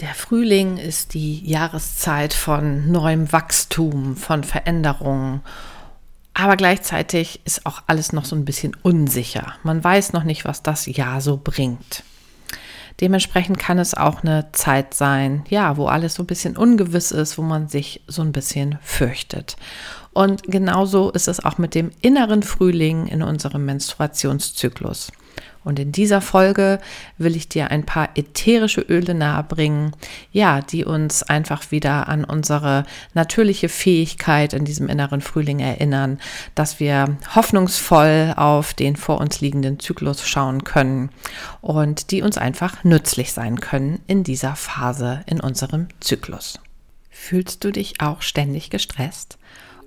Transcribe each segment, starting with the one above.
Der Frühling ist die Jahreszeit von neuem Wachstum, von Veränderungen. Aber gleichzeitig ist auch alles noch so ein bisschen unsicher. Man weiß noch nicht, was das Jahr so bringt. Dementsprechend kann es auch eine Zeit sein, ja, wo alles so ein bisschen ungewiss ist, wo man sich so ein bisschen fürchtet. Und genauso ist es auch mit dem inneren Frühling in unserem Menstruationszyklus. Und in dieser Folge will ich dir ein paar ätherische Öle nahebringen, ja, die uns einfach wieder an unsere natürliche Fähigkeit in diesem inneren Frühling erinnern, dass wir hoffnungsvoll auf den vor uns liegenden Zyklus schauen können und die uns einfach nützlich sein können in dieser Phase in unserem Zyklus. Fühlst du dich auch ständig gestresst?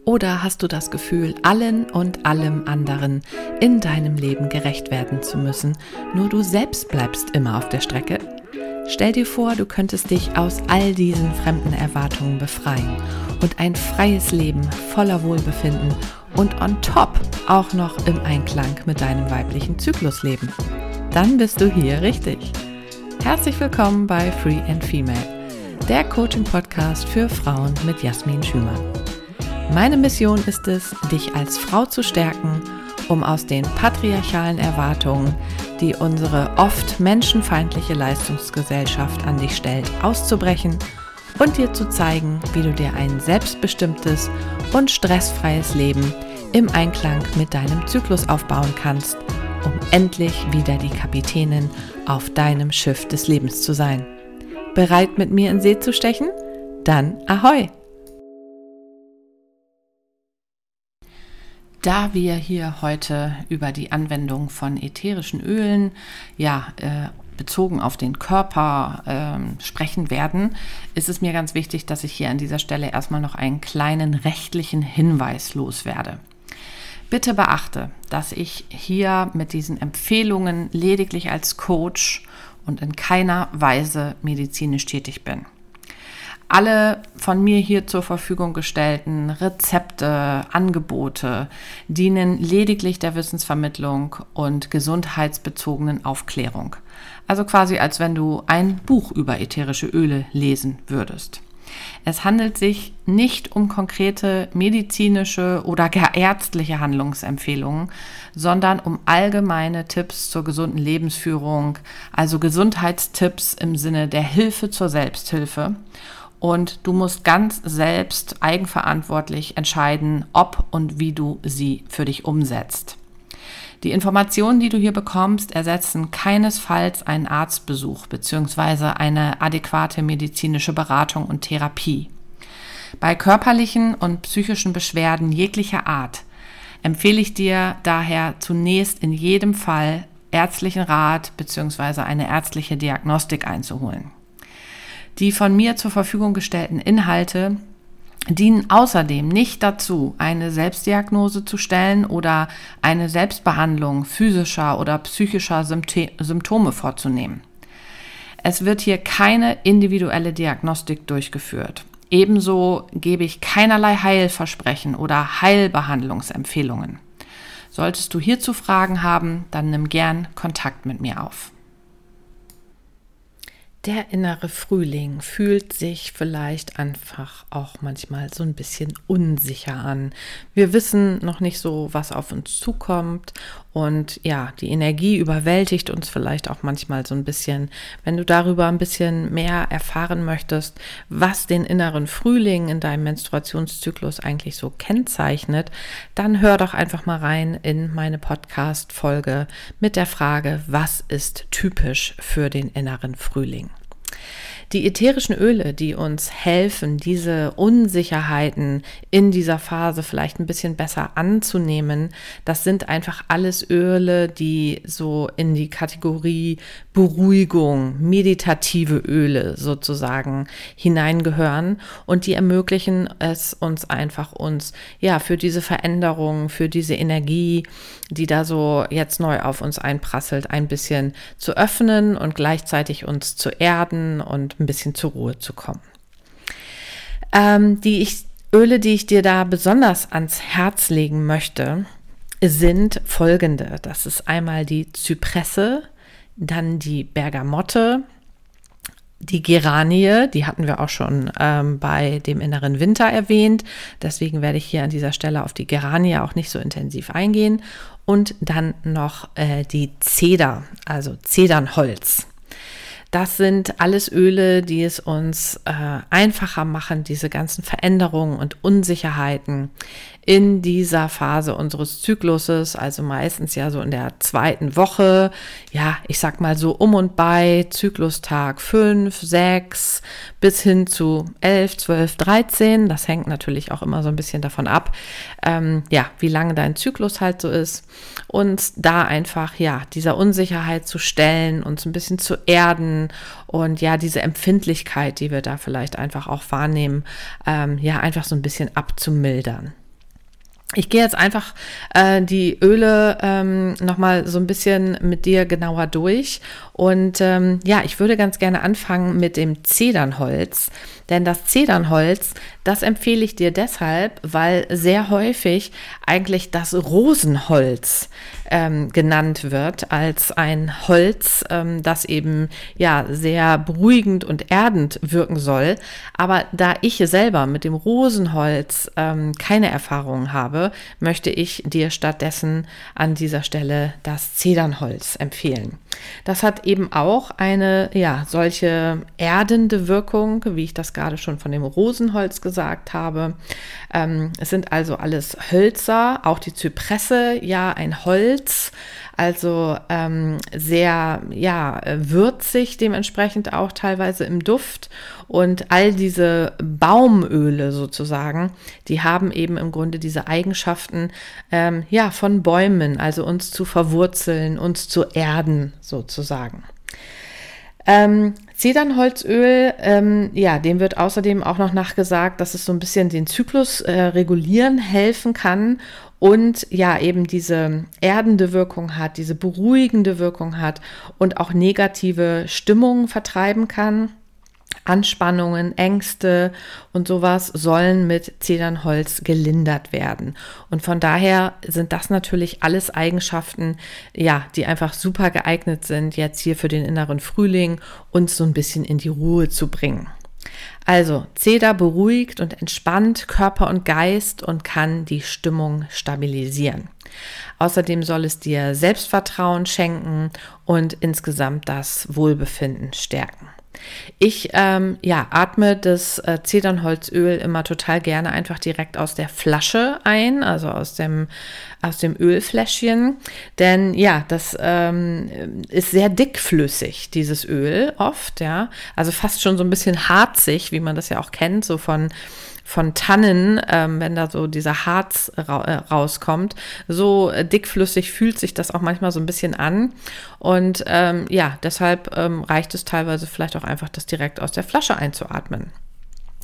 Oder hast du das Gefühl, allen und allem anderen in deinem Leben gerecht werden zu müssen, nur du selbst bleibst immer auf der Strecke? Stell dir vor, du könntest dich aus all diesen fremden Erwartungen befreien und ein freies Leben voller Wohlbefinden und on top auch noch im Einklang mit deinem weiblichen Zyklus leben. Dann bist du hier richtig. Herzlich willkommen bei Free and Female, der Coaching-Podcast für Frauen mit Jasmin Schümann. Meine Mission ist es, dich als Frau zu stärken, um aus den patriarchalen Erwartungen, die unsere oft menschenfeindliche Leistungsgesellschaft an dich stellt, auszubrechen und dir zu zeigen, wie du dir ein selbstbestimmtes und stressfreies Leben im Einklang mit deinem Zyklus aufbauen kannst, um endlich wieder die Kapitänin auf deinem Schiff des Lebens zu sein. Bereit mit mir in See zu stechen? Dann ahoi! Da wir hier heute über die Anwendung von ätherischen Ölen, ja, äh, bezogen auf den Körper äh, sprechen werden, ist es mir ganz wichtig, dass ich hier an dieser Stelle erstmal noch einen kleinen rechtlichen Hinweis loswerde. Bitte beachte, dass ich hier mit diesen Empfehlungen lediglich als Coach und in keiner Weise medizinisch tätig bin. Alle von mir hier zur Verfügung gestellten Rezepte, Angebote dienen lediglich der Wissensvermittlung und gesundheitsbezogenen Aufklärung. Also quasi als wenn du ein Buch über ätherische Öle lesen würdest. Es handelt sich nicht um konkrete medizinische oder gar ärztliche Handlungsempfehlungen, sondern um allgemeine Tipps zur gesunden Lebensführung, also Gesundheitstipps im Sinne der Hilfe zur Selbsthilfe und du musst ganz selbst eigenverantwortlich entscheiden, ob und wie du sie für dich umsetzt. Die Informationen, die du hier bekommst, ersetzen keinesfalls einen Arztbesuch bzw. eine adäquate medizinische Beratung und Therapie. Bei körperlichen und psychischen Beschwerden jeglicher Art empfehle ich dir daher zunächst in jedem Fall ärztlichen Rat bzw. eine ärztliche Diagnostik einzuholen. Die von mir zur Verfügung gestellten Inhalte dienen außerdem nicht dazu, eine Selbstdiagnose zu stellen oder eine Selbstbehandlung physischer oder psychischer Symptome vorzunehmen. Es wird hier keine individuelle Diagnostik durchgeführt. Ebenso gebe ich keinerlei Heilversprechen oder Heilbehandlungsempfehlungen. Solltest du hierzu Fragen haben, dann nimm gern Kontakt mit mir auf. Der innere Frühling fühlt sich vielleicht einfach auch manchmal so ein bisschen unsicher an. Wir wissen noch nicht so, was auf uns zukommt und ja, die Energie überwältigt uns vielleicht auch manchmal so ein bisschen. Wenn du darüber ein bisschen mehr erfahren möchtest, was den inneren Frühling in deinem Menstruationszyklus eigentlich so kennzeichnet, dann hör doch einfach mal rein in meine Podcast-Folge mit der Frage, was ist typisch für den inneren Frühling? え? Die ätherischen Öle, die uns helfen, diese Unsicherheiten in dieser Phase vielleicht ein bisschen besser anzunehmen, das sind einfach alles Öle, die so in die Kategorie Beruhigung, meditative Öle sozusagen hineingehören und die ermöglichen es uns einfach uns, ja, für diese Veränderung, für diese Energie, die da so jetzt neu auf uns einprasselt, ein bisschen zu öffnen und gleichzeitig uns zu erden und ein bisschen zur Ruhe zu kommen. Ähm, die ich, Öle, die ich dir da besonders ans Herz legen möchte, sind folgende. Das ist einmal die Zypresse, dann die Bergamotte Die Geranie, die hatten wir auch schon ähm, bei dem inneren Winter erwähnt. Deswegen werde ich hier an dieser Stelle auf die Geranie auch nicht so intensiv eingehen. Und dann noch äh, die Zeder, also Zedernholz. Das sind alles Öle, die es uns äh, einfacher machen, diese ganzen Veränderungen und Unsicherheiten in dieser Phase unseres Zykluses, also meistens ja so in der zweiten Woche, ja, ich sag mal so um und bei Zyklustag 5, 6 bis hin zu 11, 12, 13. Das hängt natürlich auch immer so ein bisschen davon ab, ähm, ja, wie lange dein Zyklus halt so ist. Und da einfach, ja, dieser Unsicherheit zu stellen, uns ein bisschen zu erden und ja, diese Empfindlichkeit, die wir da vielleicht einfach auch wahrnehmen, ähm, ja, einfach so ein bisschen abzumildern. Ich gehe jetzt einfach äh, die Öle ähm, nochmal so ein bisschen mit dir genauer durch. Und ähm, ja, ich würde ganz gerne anfangen mit dem Zedernholz. Denn das Zedernholz, das empfehle ich dir deshalb, weil sehr häufig eigentlich das Rosenholz ähm, genannt wird als ein Holz, ähm, das eben ja sehr beruhigend und erdend wirken soll. Aber da ich selber mit dem Rosenholz ähm, keine Erfahrung habe, möchte ich dir stattdessen an dieser Stelle das Zedernholz empfehlen. Das hat eben auch eine ja solche erdende Wirkung, wie ich das gerade schon von dem Rosenholz gesagt habe. Ähm, es sind also alles Hölzer, auch die Zypresse, ja ein Holz, also ähm, sehr ja würzig dementsprechend auch teilweise im Duft und all diese Baumöle sozusagen, die haben eben im Grunde diese Eigenschaften ähm, ja von Bäumen, also uns zu verwurzeln, uns zu erden sozusagen. Ähm, Zedernholzöl, ähm, ja, dem wird außerdem auch noch nachgesagt, dass es so ein bisschen den Zyklus äh, regulieren helfen kann und ja, eben diese erdende Wirkung hat, diese beruhigende Wirkung hat und auch negative Stimmungen vertreiben kann. Anspannungen, Ängste und sowas sollen mit Zedernholz gelindert werden. Und von daher sind das natürlich alles Eigenschaften, ja, die einfach super geeignet sind, jetzt hier für den inneren Frühling uns so ein bisschen in die Ruhe zu bringen. Also, Zeder beruhigt und entspannt Körper und Geist und kann die Stimmung stabilisieren. Außerdem soll es dir Selbstvertrauen schenken und insgesamt das Wohlbefinden stärken. Ich ähm, ja, atme das äh, Zedernholzöl immer total gerne einfach direkt aus der Flasche ein, also aus dem, aus dem Ölfläschchen. Denn ja, das ähm, ist sehr dickflüssig, dieses Öl oft, ja. Also fast schon so ein bisschen harzig, wie man das ja auch kennt, so von von Tannen, ähm, wenn da so dieser Harz ra äh, rauskommt. So äh, dickflüssig fühlt sich das auch manchmal so ein bisschen an. Und ähm, ja, deshalb ähm, reicht es teilweise vielleicht auch einfach, das direkt aus der Flasche einzuatmen.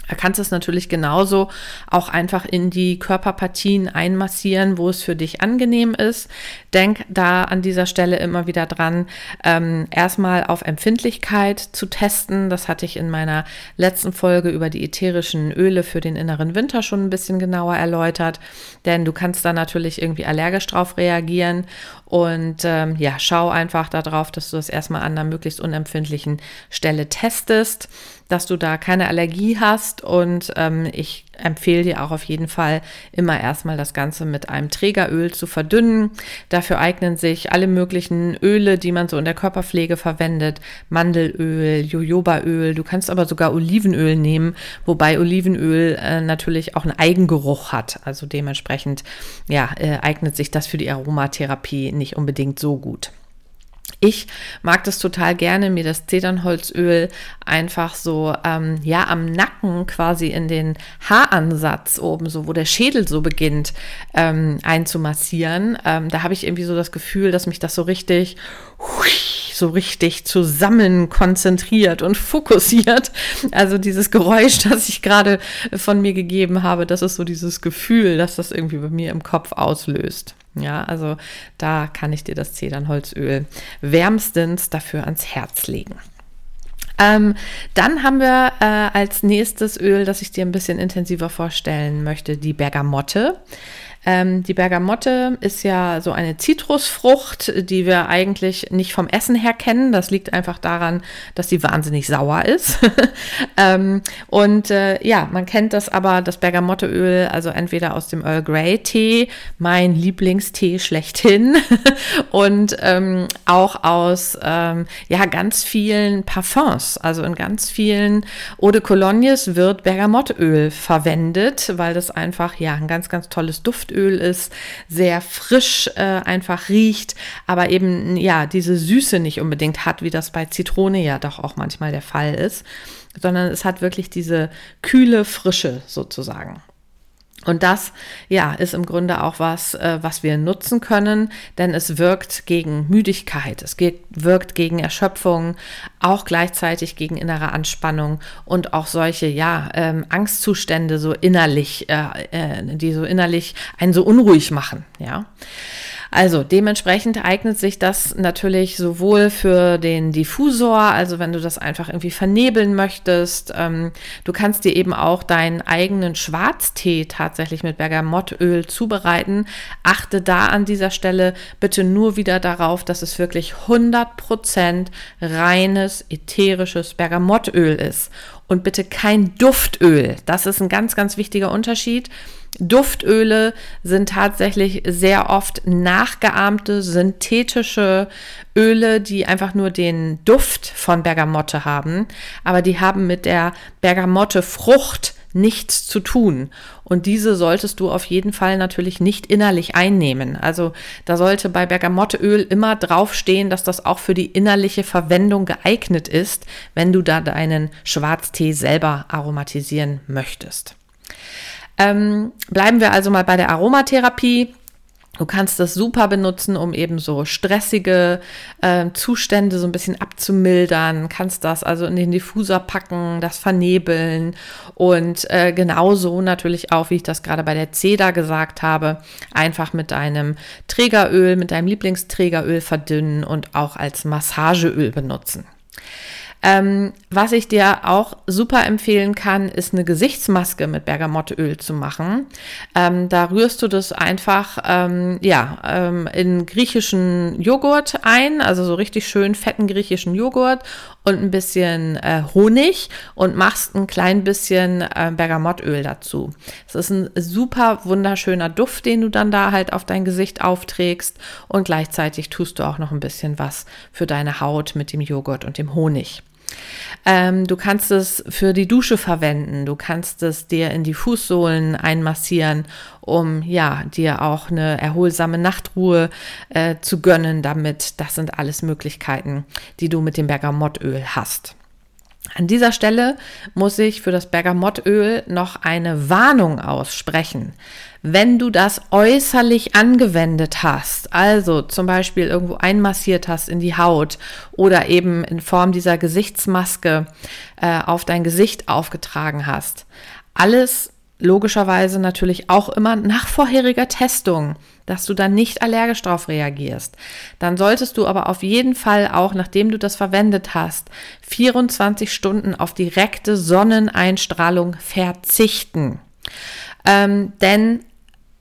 Er kannst es natürlich genauso auch einfach in die Körperpartien einmassieren, wo es für dich angenehm ist. Denk da an dieser Stelle immer wieder dran, ähm, erstmal auf Empfindlichkeit zu testen. Das hatte ich in meiner letzten Folge über die ätherischen Öle für den inneren Winter schon ein bisschen genauer erläutert. Denn du kannst da natürlich irgendwie allergisch drauf reagieren. Und ähm, ja, schau einfach darauf, dass du das erstmal an einer möglichst unempfindlichen Stelle testest dass du da keine Allergie hast. Und ähm, ich empfehle dir auch auf jeden Fall immer erstmal das Ganze mit einem Trägeröl zu verdünnen. Dafür eignen sich alle möglichen Öle, die man so in der Körperpflege verwendet. Mandelöl, Jojobaöl. Du kannst aber sogar Olivenöl nehmen, wobei Olivenöl äh, natürlich auch einen Eigengeruch hat. Also dementsprechend ja, äh, eignet sich das für die Aromatherapie nicht unbedingt so gut. Ich mag das total gerne, mir das Zedernholzöl einfach so, ähm, ja, am Nacken quasi in den Haaransatz oben, so wo der Schädel so beginnt, ähm, einzumassieren. Ähm, da habe ich irgendwie so das Gefühl, dass mich das so richtig, hui, so richtig zusammen konzentriert und fokussiert. Also dieses Geräusch, das ich gerade von mir gegeben habe, das ist so dieses Gefühl, dass das irgendwie bei mir im Kopf auslöst. Ja, also da kann ich dir das Zedernholzöl wärmstens dafür ans Herz legen. Ähm, dann haben wir äh, als nächstes Öl, das ich dir ein bisschen intensiver vorstellen möchte, die Bergamotte. Ähm, die Bergamotte ist ja so eine Zitrusfrucht, die wir eigentlich nicht vom Essen her kennen. Das liegt einfach daran, dass sie wahnsinnig sauer ist. ähm, und äh, ja, man kennt das aber, das Bergamotteöl, also entweder aus dem Earl Grey Tee, mein Lieblingstee schlechthin, und ähm, auch aus ähm, ja ganz vielen Parfums, also in ganz vielen Eau de Colognes wird Bergamotteöl verwendet, weil das einfach ja ein ganz ganz tolles Duftöl ist, sehr frisch äh, einfach riecht, aber eben ja diese Süße nicht unbedingt hat, wie das bei Zitrone ja doch auch manchmal der Fall ist, sondern es hat wirklich diese kühle Frische sozusagen. Und das, ja, ist im Grunde auch was, äh, was wir nutzen können, denn es wirkt gegen Müdigkeit, es wirkt gegen Erschöpfung, auch gleichzeitig gegen innere Anspannung und auch solche, ja, ähm, Angstzustände so innerlich, äh, äh, die so innerlich einen so unruhig machen, ja. Also dementsprechend eignet sich das natürlich sowohl für den Diffusor, also wenn du das einfach irgendwie vernebeln möchtest. Ähm, du kannst dir eben auch deinen eigenen Schwarztee tatsächlich mit Bergamottöl zubereiten. Achte da an dieser Stelle bitte nur wieder darauf, dass es wirklich 100% reines ätherisches Bergamottöl ist und bitte kein Duftöl. Das ist ein ganz, ganz wichtiger Unterschied. Duftöle sind tatsächlich sehr oft nachgeahmte synthetische Öle, die einfach nur den Duft von Bergamotte haben, aber die haben mit der Bergamotte-Frucht nichts zu tun. Und diese solltest du auf jeden Fall natürlich nicht innerlich einnehmen. Also da sollte bei Bergamotteöl immer draufstehen, dass das auch für die innerliche Verwendung geeignet ist, wenn du da deinen Schwarztee selber aromatisieren möchtest. Ähm, bleiben wir also mal bei der Aromatherapie. Du kannst das super benutzen, um eben so stressige äh, Zustände so ein bisschen abzumildern. Kannst das also in den Diffuser packen, das vernebeln und äh, genauso natürlich auch, wie ich das gerade bei der Ceda gesagt habe, einfach mit deinem Trägeröl, mit deinem Lieblingsträgeröl verdünnen und auch als Massageöl benutzen. Ähm, was ich dir auch super empfehlen kann, ist eine Gesichtsmaske mit Bergamotteöl zu machen. Ähm, da rührst du das einfach ähm, ja, ähm, in griechischen Joghurt ein, also so richtig schön fetten griechischen Joghurt und ein bisschen äh, Honig und machst ein klein bisschen äh, Bergamottöl dazu. Es ist ein super wunderschöner Duft, den du dann da halt auf dein Gesicht aufträgst und gleichzeitig tust du auch noch ein bisschen was für deine Haut mit dem Joghurt und dem Honig. Ähm, du kannst es für die Dusche verwenden. Du kannst es dir in die Fußsohlen einmassieren, um ja dir auch eine erholsame Nachtruhe äh, zu gönnen. Damit, das sind alles Möglichkeiten, die du mit dem Bergamottöl hast. An dieser Stelle muss ich für das Bergamottöl noch eine Warnung aussprechen. Wenn du das äußerlich angewendet hast, also zum Beispiel irgendwo einmassiert hast in die Haut oder eben in Form dieser Gesichtsmaske äh, auf dein Gesicht aufgetragen hast, alles logischerweise natürlich auch immer nach vorheriger Testung, dass du dann nicht allergisch darauf reagierst. Dann solltest du aber auf jeden Fall auch, nachdem du das verwendet hast, 24 Stunden auf direkte Sonneneinstrahlung verzichten. Ähm, denn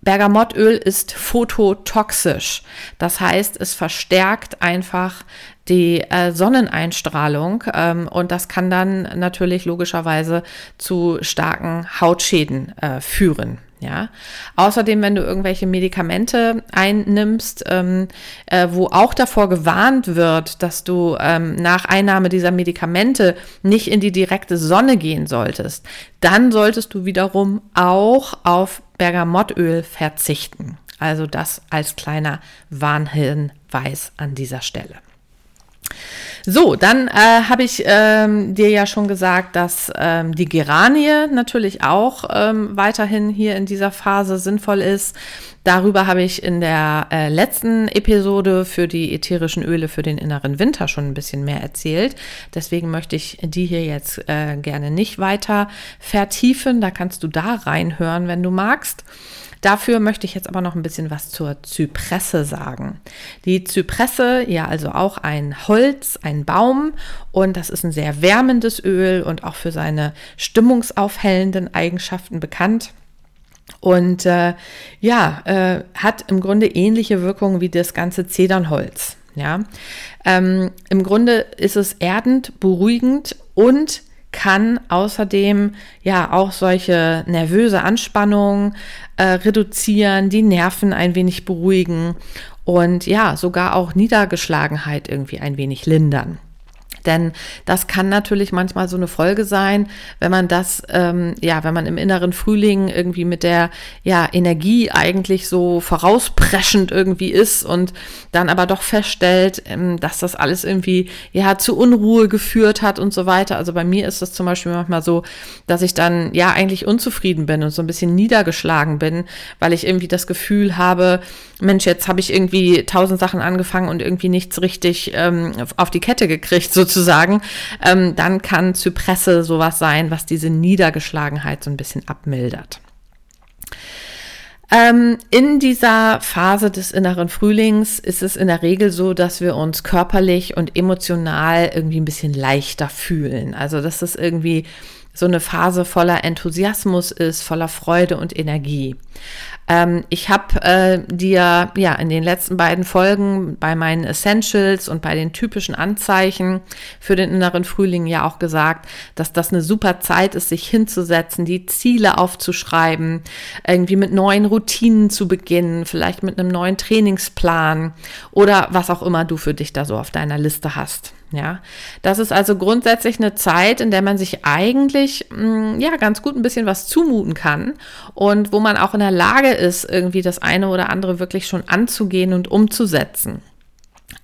Bergamottöl ist phototoxisch. Das heißt, es verstärkt einfach die äh, Sonneneinstrahlung ähm, und das kann dann natürlich logischerweise zu starken Hautschäden äh, führen. Ja. Außerdem, wenn du irgendwelche Medikamente einnimmst, ähm, äh, wo auch davor gewarnt wird, dass du ähm, nach Einnahme dieser Medikamente nicht in die direkte Sonne gehen solltest, dann solltest du wiederum auch auf Bergamottöl verzichten. Also das als kleiner Warnhinweis an dieser Stelle. So, dann äh, habe ich ähm, dir ja schon gesagt, dass ähm, die Geranie natürlich auch ähm, weiterhin hier in dieser Phase sinnvoll ist. Darüber habe ich in der äh, letzten Episode für die ätherischen Öle für den inneren Winter schon ein bisschen mehr erzählt. Deswegen möchte ich die hier jetzt äh, gerne nicht weiter vertiefen. Da kannst du da reinhören, wenn du magst. Dafür möchte ich jetzt aber noch ein bisschen was zur Zypresse sagen. Die Zypresse, ja, also auch ein Holz, ein Baum und das ist ein sehr wärmendes Öl und auch für seine stimmungsaufhellenden Eigenschaften bekannt. Und äh, ja, äh, hat im Grunde ähnliche Wirkungen wie das ganze Zedernholz. Ja, ähm, im Grunde ist es erdend, beruhigend und kann außerdem ja auch solche nervöse Anspannung äh, reduzieren, die Nerven ein wenig beruhigen und ja, sogar auch Niedergeschlagenheit irgendwie ein wenig lindern. Denn das kann natürlich manchmal so eine Folge sein, wenn man das, ähm, ja, wenn man im inneren Frühling irgendwie mit der ja, Energie eigentlich so vorauspreschend irgendwie ist und dann aber doch feststellt, ähm, dass das alles irgendwie ja zu Unruhe geführt hat und so weiter. Also bei mir ist das zum Beispiel manchmal so, dass ich dann ja eigentlich unzufrieden bin und so ein bisschen niedergeschlagen bin, weil ich irgendwie das Gefühl habe, Mensch, jetzt habe ich irgendwie tausend Sachen angefangen und irgendwie nichts richtig ähm, auf die Kette gekriegt, sozusagen, ähm, dann kann Zypresse sowas sein, was diese Niedergeschlagenheit so ein bisschen abmildert. Ähm, in dieser Phase des inneren Frühlings ist es in der Regel so, dass wir uns körperlich und emotional irgendwie ein bisschen leichter fühlen. Also, dass es irgendwie so eine Phase voller Enthusiasmus ist, voller Freude und Energie. Ähm, ich habe äh, dir ja in den letzten beiden Folgen bei meinen Essentials und bei den typischen Anzeichen für den inneren Frühling ja auch gesagt, dass das eine super Zeit ist, sich hinzusetzen, die Ziele aufzuschreiben, irgendwie mit neuen Routinen zu beginnen, vielleicht mit einem neuen Trainingsplan oder was auch immer du für dich da so auf deiner Liste hast. Ja, das ist also grundsätzlich eine Zeit, in der man sich eigentlich mh, mm, ja ganz gut ein bisschen was zumuten kann und wo man auch in der Lage ist, irgendwie das eine oder andere wirklich schon anzugehen und umzusetzen.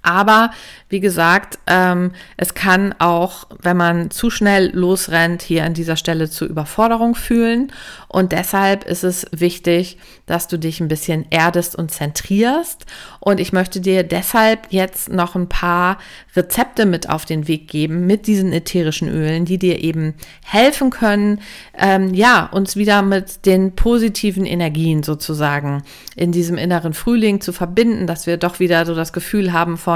Aber wie gesagt, ähm, es kann auch, wenn man zu schnell losrennt, hier an dieser Stelle zu Überforderung fühlen. Und deshalb ist es wichtig, dass du dich ein bisschen erdest und zentrierst. Und ich möchte dir deshalb jetzt noch ein paar Rezepte mit auf den Weg geben mit diesen ätherischen Ölen, die dir eben helfen können, ähm, ja, uns wieder mit den positiven Energien sozusagen in diesem inneren Frühling zu verbinden, dass wir doch wieder so das Gefühl haben von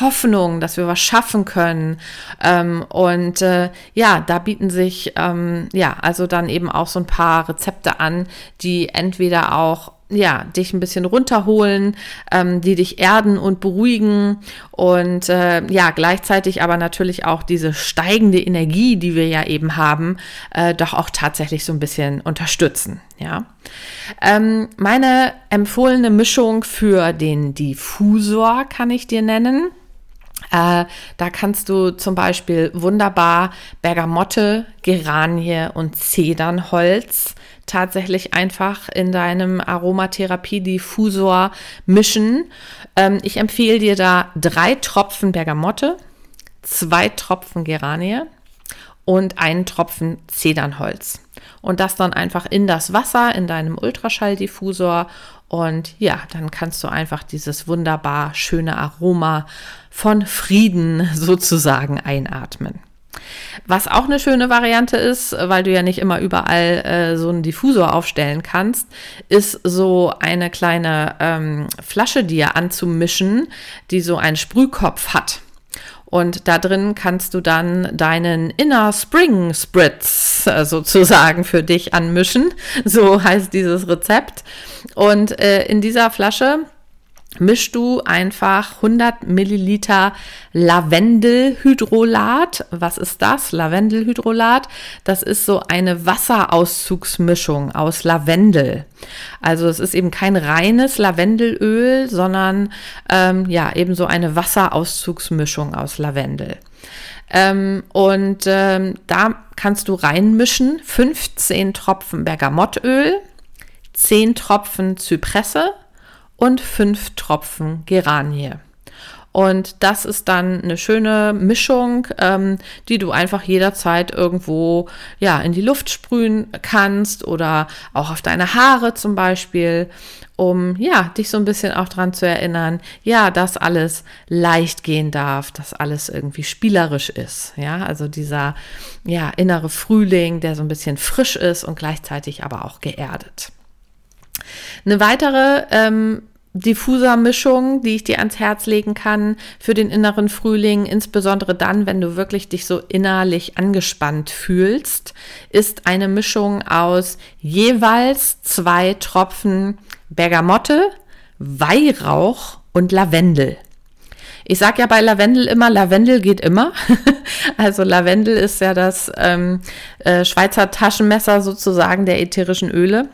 Hoffnung, dass wir was schaffen können. Ähm, und äh, ja, da bieten sich ähm, ja also dann eben auch so ein paar Rezepte an, die entweder auch ja, dich ein bisschen runterholen, ähm, die dich erden und beruhigen und äh, ja, gleichzeitig aber natürlich auch diese steigende Energie, die wir ja eben haben, äh, doch auch tatsächlich so ein bisschen unterstützen, ja. Ähm, meine empfohlene Mischung für den Diffusor kann ich dir nennen. Äh, da kannst du zum Beispiel wunderbar Bergamotte, Geranie und Zedernholz tatsächlich einfach in deinem Aromatherapie-Diffusor mischen. Ähm, ich empfehle dir da drei Tropfen Bergamotte, zwei Tropfen Geranie und einen Tropfen Zedernholz. Und das dann einfach in das Wasser, in deinem Ultraschalldiffusor. Und ja, dann kannst du einfach dieses wunderbar schöne Aroma von Frieden sozusagen einatmen. Was auch eine schöne Variante ist, weil du ja nicht immer überall äh, so einen Diffusor aufstellen kannst, ist so eine kleine ähm, Flasche dir anzumischen, die so einen Sprühkopf hat. Und da drin kannst du dann deinen Inner Spring Spritz äh, sozusagen für dich anmischen. So heißt dieses Rezept. Und äh, in dieser Flasche mischst du einfach 100 Milliliter Lavendelhydrolat. Was ist das? Lavendelhydrolat. Das ist so eine Wasserauszugsmischung aus Lavendel. Also es ist eben kein reines Lavendelöl, sondern ähm, ja eben so eine Wasserauszugsmischung aus Lavendel. Ähm, und ähm, da kannst du reinmischen 15 Tropfen Bergamottöl, 10 Tropfen Zypresse, und fünf Tropfen Geranie. Und das ist dann eine schöne Mischung, ähm, die du einfach jederzeit irgendwo ja in die Luft sprühen kannst oder auch auf deine Haare zum Beispiel, um ja dich so ein bisschen auch daran zu erinnern, ja, dass alles leicht gehen darf, dass alles irgendwie spielerisch ist. Ja, also dieser ja innere Frühling, der so ein bisschen frisch ist und gleichzeitig aber auch geerdet. Eine weitere ähm, Diffuser-Mischung, die ich dir ans Herz legen kann für den inneren Frühling, insbesondere dann, wenn du wirklich dich so innerlich angespannt fühlst, ist eine Mischung aus jeweils zwei Tropfen Bergamotte, Weihrauch und Lavendel. Ich sage ja bei Lavendel immer, Lavendel geht immer. also Lavendel ist ja das ähm, äh, Schweizer Taschenmesser sozusagen der ätherischen Öle.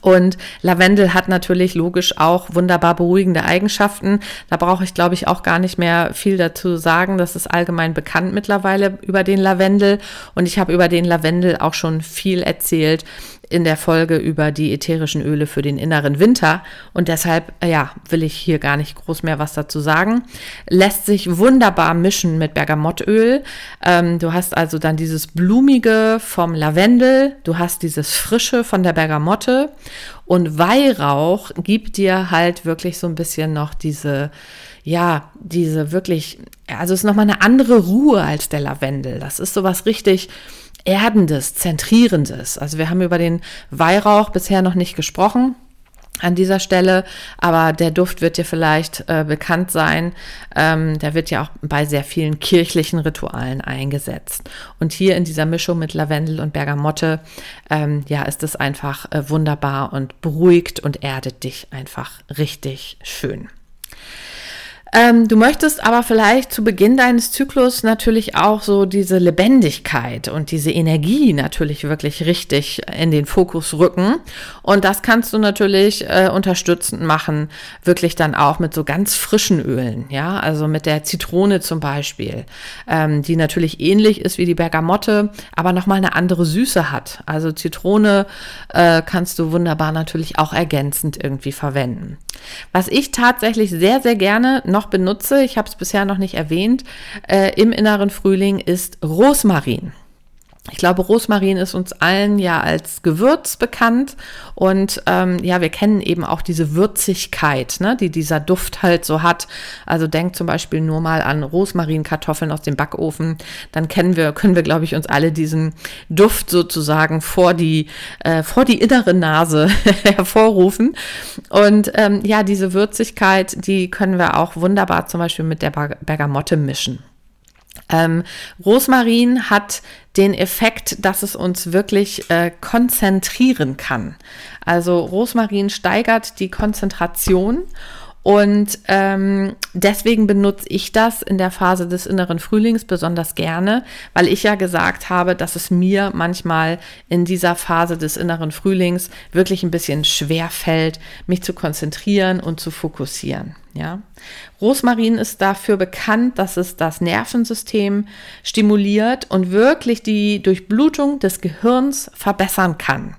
Und Lavendel hat natürlich logisch auch wunderbar beruhigende Eigenschaften. Da brauche ich, glaube ich, auch gar nicht mehr viel dazu sagen. Das ist allgemein bekannt mittlerweile über den Lavendel. Und ich habe über den Lavendel auch schon viel erzählt in der Folge über die ätherischen Öle für den inneren Winter. Und deshalb, ja, will ich hier gar nicht groß mehr was dazu sagen. Lässt sich wunderbar mischen mit Bergamottöl. Ähm, du hast also dann dieses Blumige vom Lavendel. Du hast dieses Frische von der Bergamotte. Und Weihrauch gibt dir halt wirklich so ein bisschen noch diese, ja, diese wirklich, also ist nochmal eine andere Ruhe als der Lavendel. Das ist sowas richtig, Erdendes, Zentrierendes. Also wir haben über den Weihrauch bisher noch nicht gesprochen an dieser Stelle, aber der Duft wird dir vielleicht äh, bekannt sein. Ähm, der wird ja auch bei sehr vielen kirchlichen Ritualen eingesetzt. Und hier in dieser Mischung mit Lavendel und Bergamotte, ähm, ja, ist es einfach äh, wunderbar und beruhigt und erdet dich einfach richtig schön. Ähm, du möchtest aber vielleicht zu Beginn deines Zyklus natürlich auch so diese Lebendigkeit und diese Energie natürlich wirklich richtig in den Fokus rücken. Und das kannst du natürlich äh, unterstützend machen, wirklich dann auch mit so ganz frischen Ölen, ja, also mit der Zitrone zum Beispiel, ähm, die natürlich ähnlich ist wie die Bergamotte, aber nochmal eine andere Süße hat. Also Zitrone äh, kannst du wunderbar natürlich auch ergänzend irgendwie verwenden. Was ich tatsächlich sehr, sehr gerne noch benutze, ich habe es bisher noch nicht erwähnt, äh, im inneren Frühling ist Rosmarin. Ich glaube, Rosmarin ist uns allen ja als Gewürz bekannt und ähm, ja, wir kennen eben auch diese Würzigkeit, ne, die dieser Duft halt so hat. Also denkt zum Beispiel nur mal an Rosmarinkartoffeln aus dem Backofen, dann kennen wir, können wir, glaube ich, uns alle diesen Duft sozusagen vor die äh, vor die innere Nase hervorrufen. Und ähm, ja, diese Würzigkeit, die können wir auch wunderbar zum Beispiel mit der Bergamotte mischen. Ähm, Rosmarin hat den Effekt, dass es uns wirklich äh, konzentrieren kann. Also Rosmarin steigert die Konzentration und ähm, deswegen benutze ich das in der Phase des inneren Frühlings besonders gerne, weil ich ja gesagt habe, dass es mir manchmal in dieser Phase des inneren Frühlings wirklich ein bisschen schwer fällt, mich zu konzentrieren und zu fokussieren. Ja, Rosmarin ist dafür bekannt, dass es das Nervensystem stimuliert und wirklich die Durchblutung des Gehirns verbessern kann.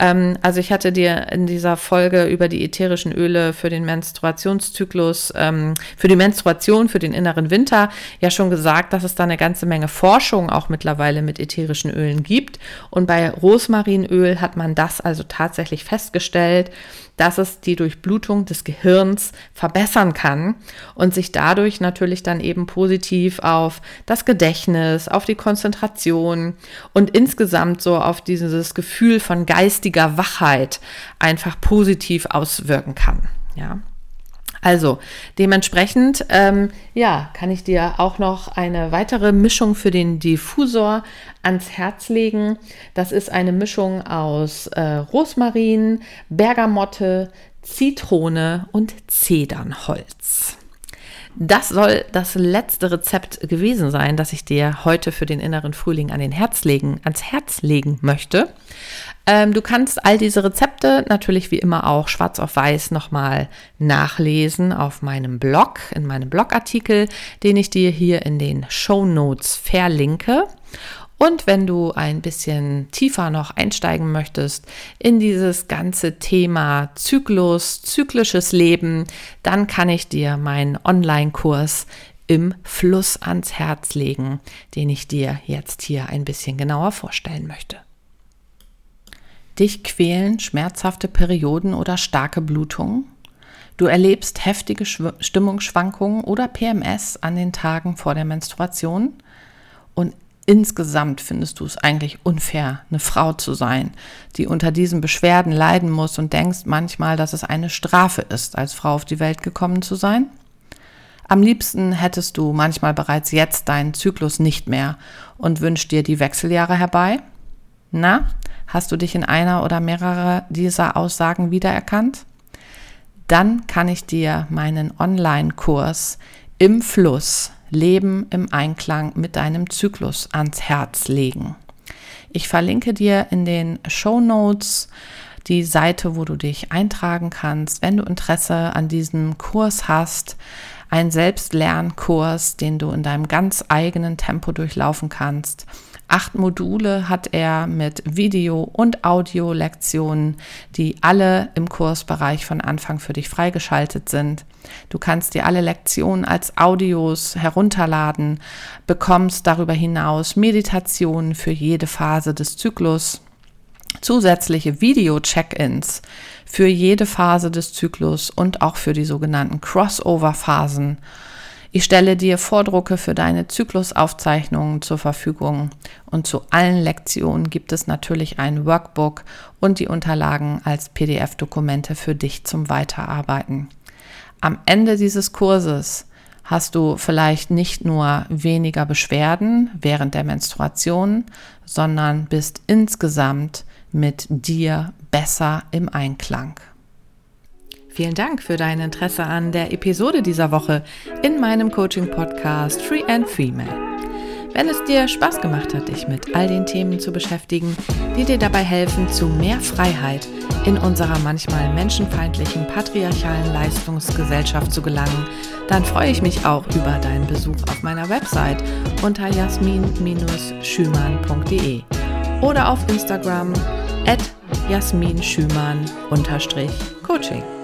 Ähm, also ich hatte dir in dieser Folge über die ätherischen Öle für den Menstruationszyklus, ähm, für die Menstruation, für den inneren Winter ja schon gesagt, dass es da eine ganze Menge Forschung auch mittlerweile mit ätherischen Ölen gibt. Und bei Rosmarinöl hat man das also tatsächlich festgestellt, dass es die Durchblutung des Gehirns verbessern kann und sich dadurch natürlich dann eben positiv auf das Gedächtnis, auf die Konzentration und insgesamt so auf dieses Gefühl von geistiger Wachheit einfach positiv auswirken kann. Ja. Also dementsprechend, ähm, ja, kann ich dir auch noch eine weitere Mischung für den Diffusor ans Herz legen. Das ist eine Mischung aus äh, Rosmarin, Bergamotte, Zitrone und Zedernholz. Das soll das letzte Rezept gewesen sein, das ich dir heute für den inneren Frühling an den Herz legen, ans Herz legen möchte. Ähm, du kannst all diese Rezepte natürlich wie immer auch schwarz auf weiß nochmal nachlesen auf meinem Blog, in meinem Blogartikel, den ich dir hier in den Show Notes verlinke. Und wenn du ein bisschen tiefer noch einsteigen möchtest in dieses ganze Thema Zyklus, zyklisches Leben, dann kann ich dir meinen Online-Kurs im Fluss ans Herz legen, den ich dir jetzt hier ein bisschen genauer vorstellen möchte. Dich quälen schmerzhafte Perioden oder starke Blutungen? Du erlebst heftige Stimmungsschwankungen oder PMS an den Tagen vor der Menstruation? Und insgesamt findest du es eigentlich unfair, eine Frau zu sein, die unter diesen Beschwerden leiden muss und denkst manchmal, dass es eine Strafe ist, als Frau auf die Welt gekommen zu sein? Am liebsten hättest du manchmal bereits jetzt deinen Zyklus nicht mehr und wünschst dir die Wechseljahre herbei? Na, hast du dich in einer oder mehrere dieser Aussagen wiedererkannt? Dann kann ich dir meinen Online-Kurs im Fluss Leben im Einklang mit deinem Zyklus ans Herz legen. Ich verlinke dir in den Show Notes die Seite, wo du dich eintragen kannst, wenn du Interesse an diesem Kurs hast. Ein Selbstlernkurs, den du in deinem ganz eigenen Tempo durchlaufen kannst Acht Module hat er mit Video- und Audio-Lektionen, die alle im Kursbereich von Anfang für dich freigeschaltet sind. Du kannst dir alle Lektionen als Audios herunterladen, bekommst darüber hinaus Meditationen für jede Phase des Zyklus, zusätzliche Video-Check-ins für jede Phase des Zyklus und auch für die sogenannten Crossover-Phasen ich stelle dir Vordrucke für deine Zyklusaufzeichnungen zur Verfügung und zu allen Lektionen gibt es natürlich ein Workbook und die Unterlagen als PDF-Dokumente für dich zum Weiterarbeiten. Am Ende dieses Kurses hast du vielleicht nicht nur weniger Beschwerden während der Menstruation, sondern bist insgesamt mit dir besser im Einklang. Vielen Dank für dein Interesse an der Episode dieser Woche in meinem Coaching-Podcast Free and Female. Wenn es dir Spaß gemacht hat, dich mit all den Themen zu beschäftigen, die dir dabei helfen, zu mehr Freiheit in unserer manchmal menschenfeindlichen patriarchalen Leistungsgesellschaft zu gelangen, dann freue ich mich auch über deinen Besuch auf meiner Website unter jasmin-schümann.de oder auf Instagram at jasminschümann-coaching.